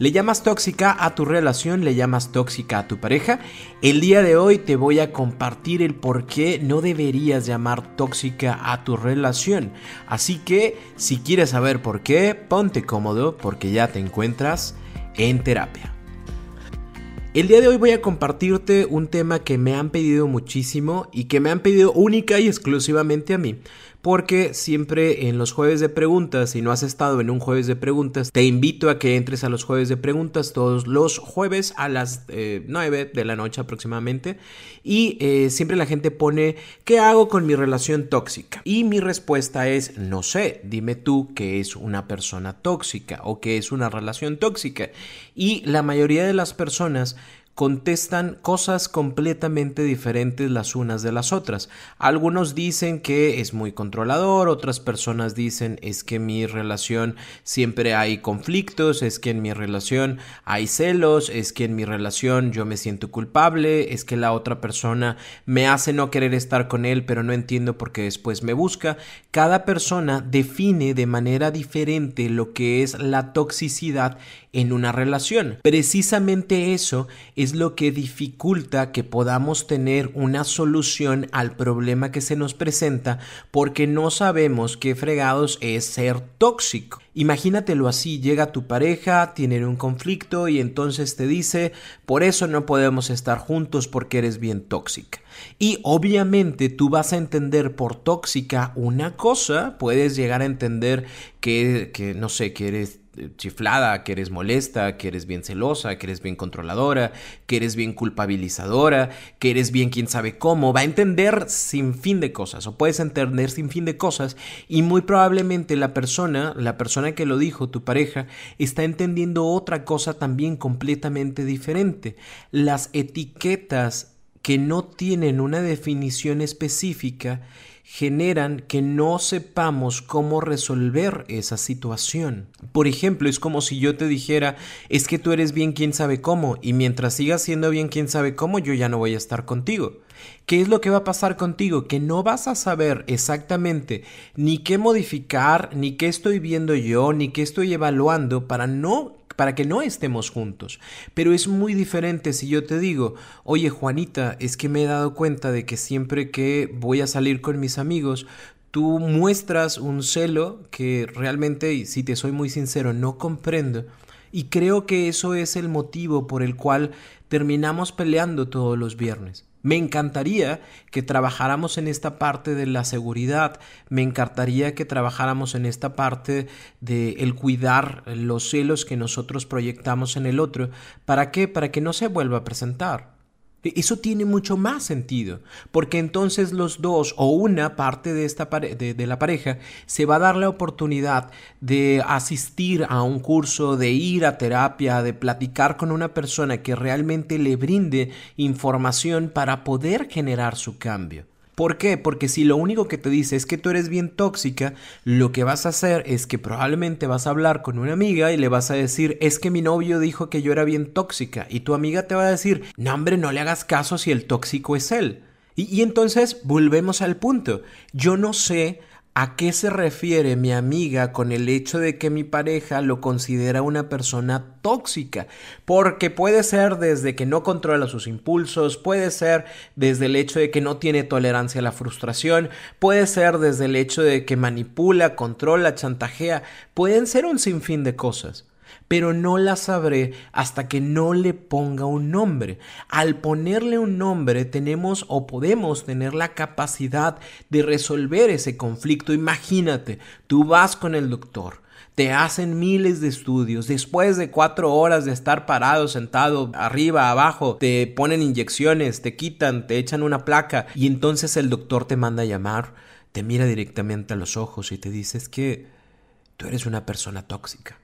¿Le llamas tóxica a tu relación? ¿Le llamas tóxica a tu pareja? El día de hoy te voy a compartir el por qué no deberías llamar tóxica a tu relación. Así que, si quieres saber por qué, ponte cómodo porque ya te encuentras en terapia. El día de hoy voy a compartirte un tema que me han pedido muchísimo y que me han pedido única y exclusivamente a mí porque siempre en los jueves de preguntas, si no has estado en un jueves de preguntas, te invito a que entres a los jueves de preguntas todos los jueves a las 9 eh, de la noche aproximadamente y eh, siempre la gente pone ¿qué hago con mi relación tóxica? Y mi respuesta es no sé, dime tú qué es una persona tóxica o qué es una relación tóxica y la mayoría de las personas contestan cosas completamente diferentes las unas de las otras. Algunos dicen que es muy controlador, otras personas dicen es que en mi relación siempre hay conflictos, es que en mi relación hay celos, es que en mi relación yo me siento culpable, es que la otra persona me hace no querer estar con él, pero no entiendo por qué después me busca. Cada persona define de manera diferente lo que es la toxicidad en una relación. Precisamente eso es lo que dificulta que podamos tener una solución al problema que se nos presenta porque no sabemos qué fregados es ser tóxico. Imagínatelo así, llega tu pareja, tienen un conflicto y entonces te dice, por eso no podemos estar juntos porque eres bien tóxica. Y obviamente tú vas a entender por tóxica una cosa, puedes llegar a entender que, que no sé, que eres chiflada, que eres molesta, que eres bien celosa, que eres bien controladora, que eres bien culpabilizadora, que eres bien quién sabe cómo, va a entender sin fin de cosas o puedes entender sin fin de cosas y muy probablemente la persona, la persona que lo dijo, tu pareja, está entendiendo otra cosa también completamente diferente. Las etiquetas que no tienen una definición específica generan que no sepamos cómo resolver esa situación. Por ejemplo, es como si yo te dijera, es que tú eres bien quien sabe cómo, y mientras sigas siendo bien quien sabe cómo, yo ya no voy a estar contigo. ¿Qué es lo que va a pasar contigo? Que no vas a saber exactamente ni qué modificar, ni qué estoy viendo yo, ni qué estoy evaluando para no para que no estemos juntos. Pero es muy diferente si yo te digo, oye Juanita, es que me he dado cuenta de que siempre que voy a salir con mis amigos, tú muestras un celo que realmente, si te soy muy sincero, no comprendo. Y creo que eso es el motivo por el cual terminamos peleando todos los viernes. Me encantaría que trabajáramos en esta parte de la seguridad, me encantaría que trabajáramos en esta parte de el cuidar los celos que nosotros proyectamos en el otro. ¿Para qué? Para que no se vuelva a presentar. E, eso tiene mucho más sentido, porque entonces los dos o una parte de, esta de, la pareja se va a dar la oportunidad de asistir a un curso, de ir a terapia, de platicar con una persona que realmente le brinde información para poder generar su cambio. ¿Por qué? Porque si lo único que te dice es que tú eres bien tóxica, lo que vas a hacer es que probablemente vas a hablar con una amiga y le vas a decir, es que mi novio dijo que yo era bien tóxica. Y tu amiga te va a decir, no hombre, no le hagas caso si el tóxico es él. Y, y entonces volvemos al punto. Yo no sé ¿A qué se refiere mi amiga con el hecho de que mi pareja lo considera una persona tóxica? Porque puede ser desde que no controla sus impulsos, puede ser desde el hecho de que no tiene tolerancia a la frustración, puede ser desde el hecho de que manipula, controla, chantajea, pueden ser un sinfín de cosas pero no la sabré hasta que no le ponga un nombre. Al ponerle un nombre tenemos o podemos tener la capacidad de resolver ese conflicto. Imagínate, tú vas con el doctor. Te hacen miles de estudios. Después de cuatro horas de estar parado, sentado, arriba, abajo, te ponen inyecciones, te quitan, te echan una placa y entonces el doctor te manda a llamar, te mira directamente a los ojos y te dice es que tú eres una persona tóxica.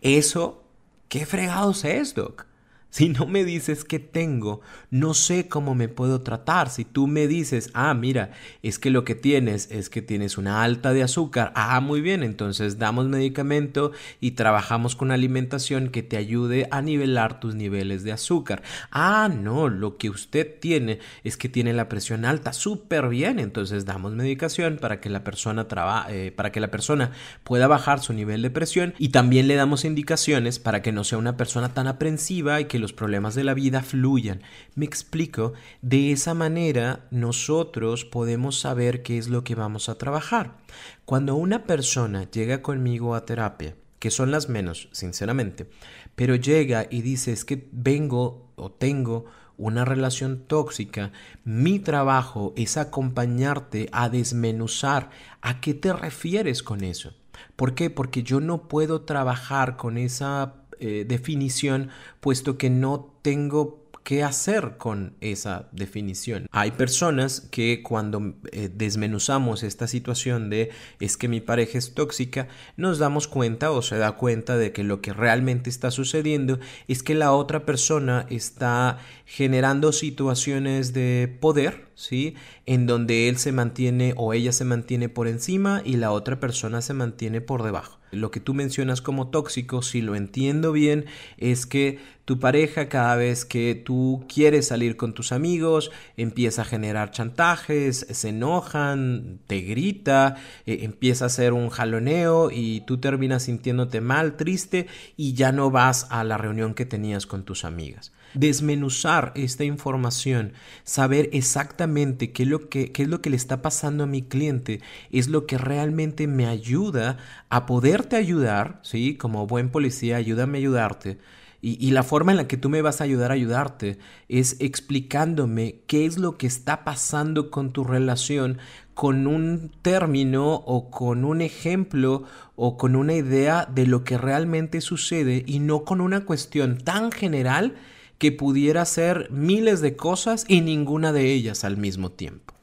Eso, ¿qué fregados es, Doc? Si no me dices qué tengo, no sé cómo me puedo tratar. Si tú me dices, ah, mira, es que lo que tienes es que tienes una alta de azúcar, ah, muy bien, entonces damos medicamento y trabajamos con alimentación que te ayude a nivelar tus niveles de azúcar. Ah, no, lo que usted tiene es que tiene la presión alta, súper bien, entonces damos medicación para que la persona eh, para que la persona pueda bajar su nivel de presión y también le damos indicaciones para que no sea una persona tan aprensiva y que los problemas de la vida fluyan. Me explico, de esa manera nosotros podemos saber qué es lo que vamos a trabajar. Cuando una persona llega conmigo a terapia, que son las menos, sinceramente, pero llega y dice es que vengo o tengo una relación tóxica, mi trabajo es acompañarte a desmenuzar a qué te refieres con eso. ¿Por qué? Porque yo no puedo trabajar con esa eh, definición, puesto que no tengo qué hacer con esa definición. Hay personas que cuando eh, desmenuzamos esta situación de es que mi pareja es tóxica, nos damos cuenta o se da cuenta de que lo que realmente está sucediendo es que la otra persona está generando situaciones de poder, ¿sí? En donde él se mantiene o ella se mantiene por encima y la otra persona se mantiene por debajo. Lo que tú mencionas como tóxico, si lo entiendo bien, es que tu pareja cada vez que tú quieres salir con tus amigos empieza a generar chantajes, se enojan, te grita, eh, empieza a hacer un jaloneo y tú terminas sintiéndote mal, triste y ya no vas a la reunión que tenías con tus amigas desmenuzar esta información, saber exactamente qué es, lo que, es lo que le está pasando a mi cliente, es lo que realmente me ayuda a poderte ayudar, ¿sí? Como buen policía, ayúdame a ayudarte. Y, la forma en la que tú me vas a ayudar a ayudarte es explicándome qué es lo que está pasando con tu relación con un término o con un ejemplo o con una idea de lo que realmente sucede y no con una cuestión tan general que pudiera ser miles de cosas y ninguna de ellas al mismo tiempo.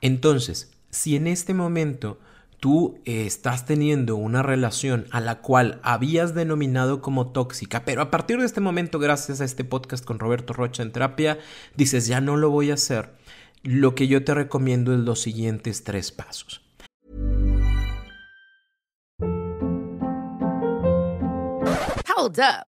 Entonces, si en este momento tú eh, estás teniendo una relación a la cual habías denominado como tóxica, pero a partir de este momento, gracias a este podcast con Roberto Rocha en terapia, dices, ya no lo voy a hacer, lo que yo te recomiendo es los siguientes tres pasos. Hold up.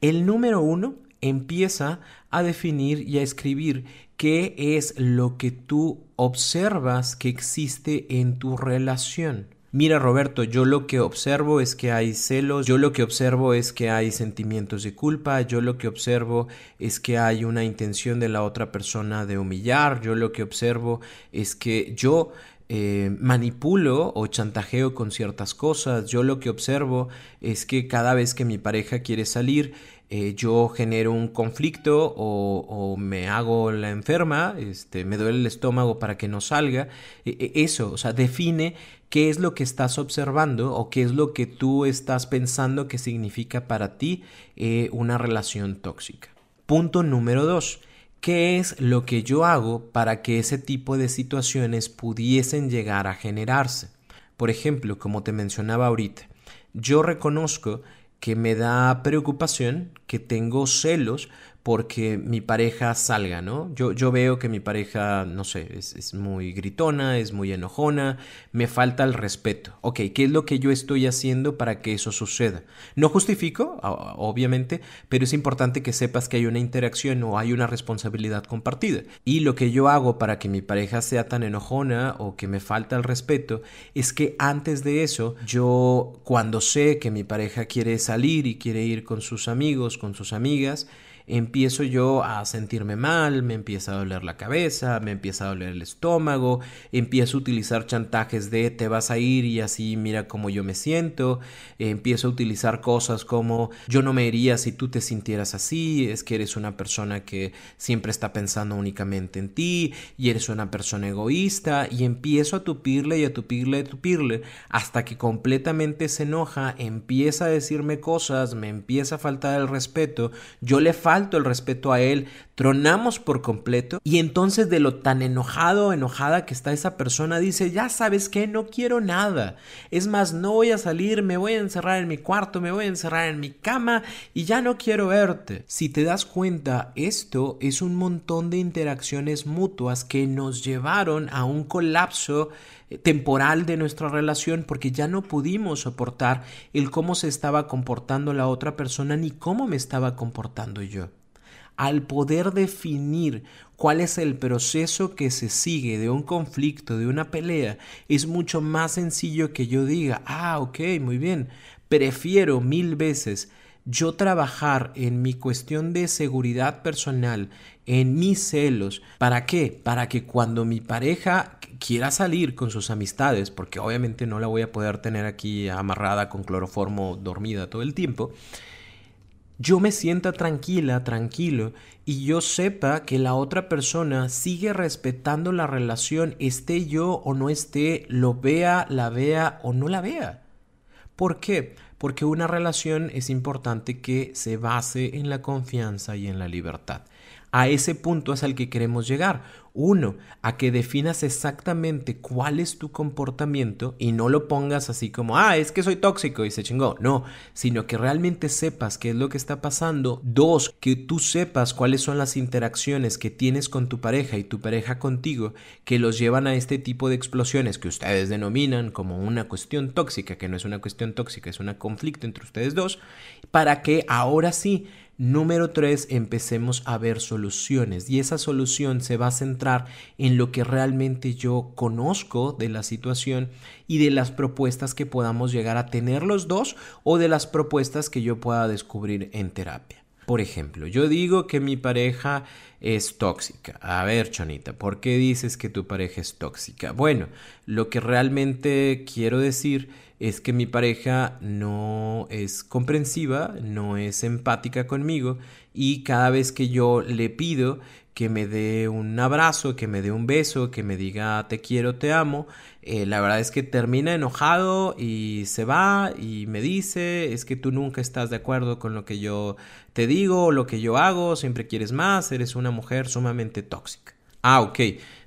El número uno empieza a definir y a escribir qué es lo que tú observas que existe en tu relación. Mira Roberto, yo lo que observo es que hay celos, yo lo que observo es que hay sentimientos de culpa, yo lo que observo es que hay una intención de la otra persona de humillar, yo lo que observo es que yo eh, manipulo o chantajeo con ciertas cosas. Yo lo que observo es que cada vez que mi pareja quiere salir, eh, yo genero un conflicto o, me hago la enferma, este, me duele el estómago para que no salga. E, e, eso, o sea, define qué es lo que estás observando o qué es lo que tú estás pensando que significa para ti eh, una relación tóxica. Punto número dos ¿Qué es lo que yo hago para que ese tipo de situaciones pudiesen llegar a generarse? Por ejemplo, como te mencionaba ahorita, yo reconozco que me da preocupación, que tengo celos porque mi pareja salga, ¿no? Yo, yo veo que mi pareja, no sé, es, muy gritona, es muy enojona, me falta el respeto. Ok, ¿qué es lo que yo estoy haciendo para que eso suceda? No justifico, obviamente, pero es importante que sepas que hay una interacción o hay una responsabilidad compartida. Y lo que yo hago para que mi pareja sea tan enojona o que me falta el respeto es que antes de eso, yo cuando sé que mi pareja quiere salir y quiere ir con sus amigos, con sus amigas, empiezo yo a sentirme mal, me empieza a doler la cabeza, me empieza a doler el estómago, empiezo a utilizar chantajes de te vas a ir y así mira cómo yo me siento, empiezo a utilizar cosas como yo no me iría si tú te sintieras así, es que eres una persona que siempre está pensando únicamente en ti y eres una persona egoísta y empiezo a tupirle y a tupirle y a tupirle hasta que completamente se enoja, empieza a decirme cosas, me empieza a faltar el respeto, yo le falto el respeto a él, tronamos por completo y entonces de lo tan enojado enojada que está esa persona dice, ya sabes que no quiero nada, es más, no voy a salir, me voy a encerrar en mi cuarto, me voy a encerrar en mi cama y ya no quiero verte. Si te das cuenta, esto es un montón de interacciones mutuas que nos llevaron a un colapso eh, temporal de nuestra relación porque ya no pudimos soportar el cómo se estaba comportando la otra persona ni cómo me estaba comportando yo. Al poder definir cuál es el proceso que se sigue de un conflicto, de una pelea, es mucho más sencillo que yo diga, ah, ok, muy bien, prefiero mil veces yo trabajar en mi cuestión de seguridad personal, en mis celos. ¿Para qué? Para que cuando mi pareja quiera salir con sus amistades, porque obviamente no la voy a poder tener aquí amarrada con cloroformo dormida todo el tiempo, yo me sienta tranquila, tranquilo, y yo sepa que la otra persona sigue respetando la relación, esté yo o no esté, lo vea, la vea o no la vea. ¿Por qué? Porque una relación es importante que se base en la confianza y en la libertad. A ese punto es al que queremos llegar. Uno, a que definas exactamente cuál es tu comportamiento y no lo pongas así como, ah, es que soy tóxico y se chingó. No, sino que realmente sepas qué es lo que está pasando. Dos, que tú sepas cuáles son las interacciones que tienes con tu pareja y tu pareja contigo que los llevan a este tipo de explosiones que ustedes denominan como una cuestión tóxica, que no es una cuestión tóxica, es un conflicto entre ustedes dos, para que ahora sí Número tres, empecemos a ver soluciones y esa solución se va a centrar en lo que realmente yo conozco de la situación y de las propuestas que podamos llegar a tener los dos o de las propuestas que yo pueda descubrir en terapia. Por ejemplo, yo digo que mi pareja es tóxica. A ver, Chonita, ¿por qué dices que tu pareja es tóxica? Bueno, lo que realmente quiero decir es que mi pareja no es comprensiva, no es empática conmigo y cada vez que yo le pido que me dé un abrazo, que me dé un beso, que me diga te quiero, te amo, eh, la verdad es que termina enojado y se va y me dice es que tú nunca estás de acuerdo con lo que yo te digo, lo que yo hago, siempre quieres más, eres una mujer sumamente tóxica. Ah, ok.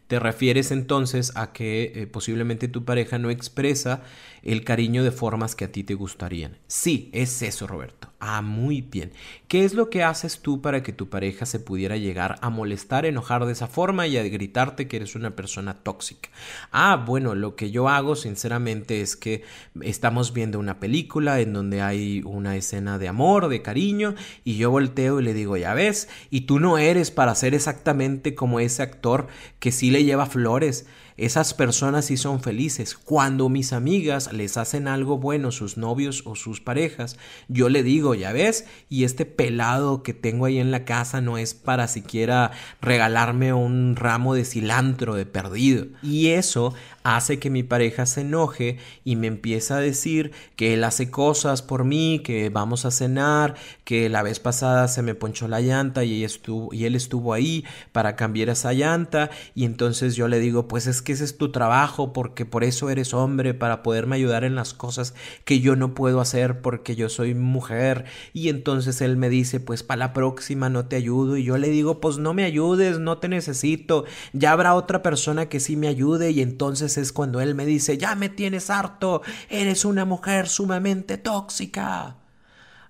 Te refieres entonces a que eh, posiblemente tu pareja no expresa el cariño de formas que a ti te gustarían. Sí, es eso, Roberto. Ah, muy bien. ¿Qué es lo que haces tú para que tu pareja se pudiera llegar a molestar, enojar de esa forma y a gritarte que eres una persona tóxica? Ah, bueno, lo que yo hago sinceramente es que estamos viendo una película en donde hay una escena de amor, de cariño, y yo volteo y le digo, ya ves, y tú no eres para ser exactamente como ese actor que sí le lleva flores esas personas sí son felices. Cuando mis amigas les hacen algo bueno, sus novios o sus parejas, yo le digo, ya ves, y este pelado que tengo ahí en la casa no es para siquiera regalarme un ramo de cilantro de perdido. Y eso hace que mi pareja se enoje y me empieza a decir que él hace cosas por mí, que vamos a cenar, que la vez pasada se me ponchó la llanta y, y él estuvo ahí para cambiar esa llanta y entonces yo le digo, pues es que ese es tu trabajo porque por eso eres hombre, para poderme ayudar en las cosas que yo no puedo hacer porque yo soy mujer. Y entonces él me dice, pues para la próxima no te ayudo y yo le digo, pues no me ayudes, no te necesito, ya habrá otra persona que sí me ayude y entonces es cuando él me dice, ya me tienes harto, eres una mujer sumamente tóxica.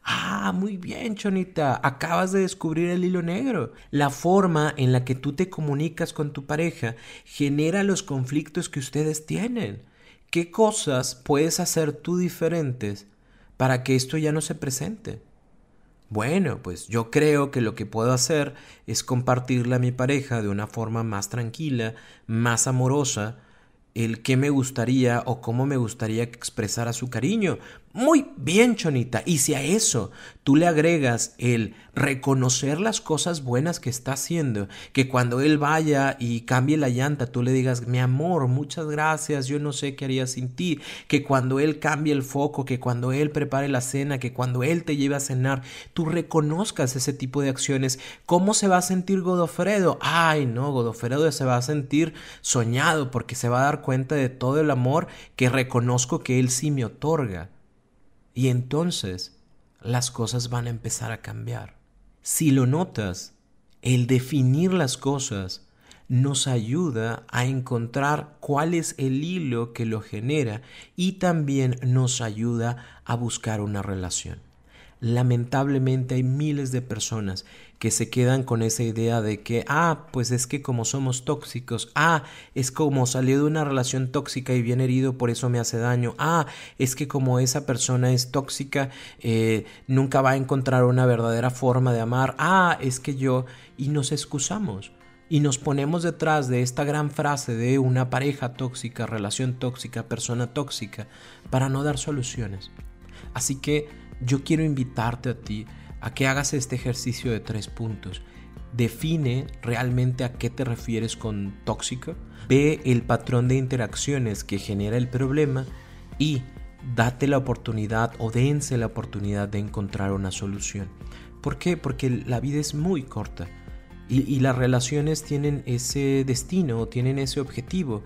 Ah, muy bien, Chonita. Acabas de descubrir el hilo negro. La forma en la que tú te comunicas con tu pareja genera los conflictos que ustedes tienen. ¿Qué cosas puedes hacer tú diferentes para que esto ya no se presente? Bueno, pues yo creo que lo que puedo hacer es compartirle a mi pareja de una forma más tranquila, más amorosa, el qué me gustaría o cómo me gustaría que expresara su cariño. Muy bien, Chonita. Y si a eso tú le agregas el reconocer las cosas buenas que está haciendo, que cuando él vaya y cambie la llanta, tú le digas, mi amor, muchas gracias, yo no sé qué haría sin ti, que cuando él cambie el foco, que cuando él prepare la cena, que cuando él te lleve a cenar, tú reconozcas ese tipo de acciones, ¿cómo se va a sentir Godofredo? Ay, no, Godofredo se va a sentir soñado porque se va a dar cuenta de todo el amor que reconozco que él sí me otorga. Y entonces las cosas van a empezar a cambiar. Si lo notas, el definir las cosas nos ayuda a encontrar cuál es el hilo que lo genera y también nos ayuda a buscar una relación. Lamentablemente hay miles de personas que se quedan con esa idea de que, ah, pues es que como somos tóxicos, ah, es como salió de una relación tóxica y bien herido, por eso me hace daño, ah, es que como esa persona es tóxica, eh, nunca va a encontrar una verdadera forma de amar, ah, es que yo, y nos excusamos. Y nos ponemos detrás de esta gran frase de una pareja tóxica, relación tóxica, persona tóxica, para no dar soluciones. Así que yo quiero invitarte a ti a que hagas este ejercicio de tres puntos. Define realmente a qué te refieres con tóxico, ve el patrón de interacciones que genera el problema y date la oportunidad o dense la oportunidad de encontrar una solución. ¿Por qué? Porque la vida es muy corta y, las relaciones tienen ese destino, tienen ese objetivo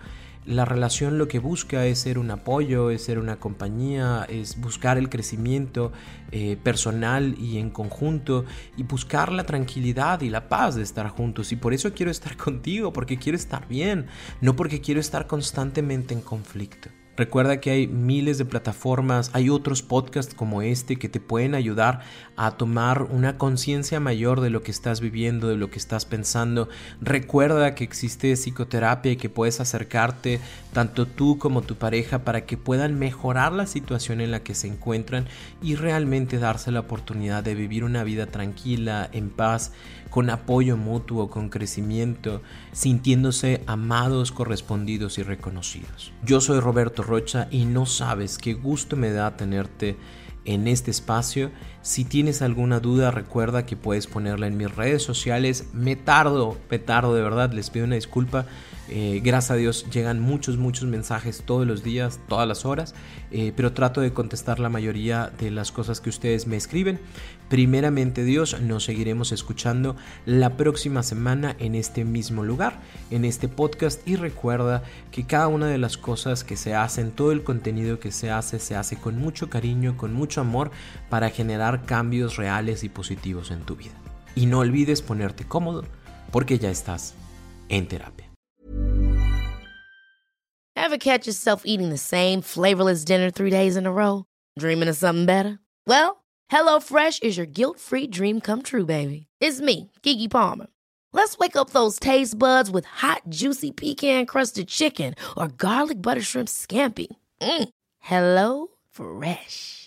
la relación lo que busca es ser un apoyo, es ser una compañía, es buscar el crecimiento eh, personal y en conjunto y buscar la tranquilidad y la paz de estar juntos. Y por eso quiero estar contigo, porque quiero estar bien, no porque quiero estar constantemente en conflicto. Recuerda que hay miles de plataformas, hay otros podcasts como este que te pueden ayudar a tomar una conciencia mayor de lo que estás viviendo, de lo que estás pensando. Recuerda que existe psicoterapia y que puedes acercarte tanto tú como tu pareja para que puedan mejorar la situación en la que se encuentran y realmente darse la oportunidad de vivir una vida tranquila, en paz, con apoyo mutuo, con crecimiento, sintiéndose amados, correspondidos y reconocidos. Yo soy Roberto Rocha y no sabes qué gusto me da tenerte en este espacio. Si tienes alguna duda, recuerda que puedes ponerla en mis redes sociales. Me tardo, me tardo de verdad, les pido una disculpa. Eh, gracias a Dios llegan muchos, muchos mensajes todos los días, todas las horas, eh, pero trato de contestar la mayoría de las cosas que ustedes me escriben. Primeramente Dios, nos seguiremos escuchando la próxima semana en este mismo lugar, en este podcast y recuerda que cada una de las cosas que se hacen, todo el contenido que se hace, se hace con mucho cariño, con mucho amor para cambios reales y positivos en tu vida. Y no olvides ponerte cómodo porque ya estás en terapia. Ever catch yourself eating the same flavorless dinner three days in a row? Dreaming of something better? Well, HelloFresh is your guilt-free dream come true, baby. It's me, Kiki Palmer. Let's wake up those taste buds with hot, juicy pecan-crusted chicken or garlic butter shrimp scampi. Mm. Hello Fresh.